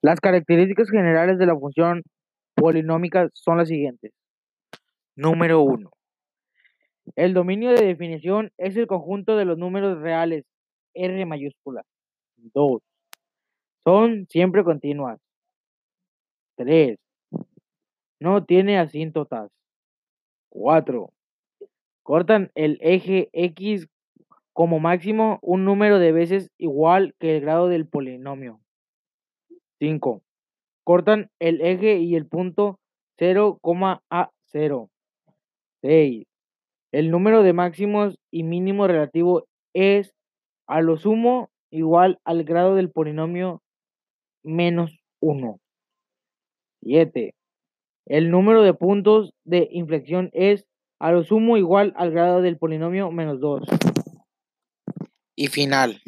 Las características generales de la función polinómica son las siguientes. Número 1. El dominio de definición es el conjunto de los números reales R mayúscula. 2. Son siempre continuas. 3. No tiene asíntotas. 4. Cortan el eje X como máximo un número de veces igual que el grado del polinomio. 5. Cortan el eje y el punto 0, a 0. 6. El número de máximos y mínimos relativo es a lo sumo igual al grado del polinomio menos 1. 7. El número de puntos de inflexión es a lo sumo igual al grado del polinomio menos 2. Y final.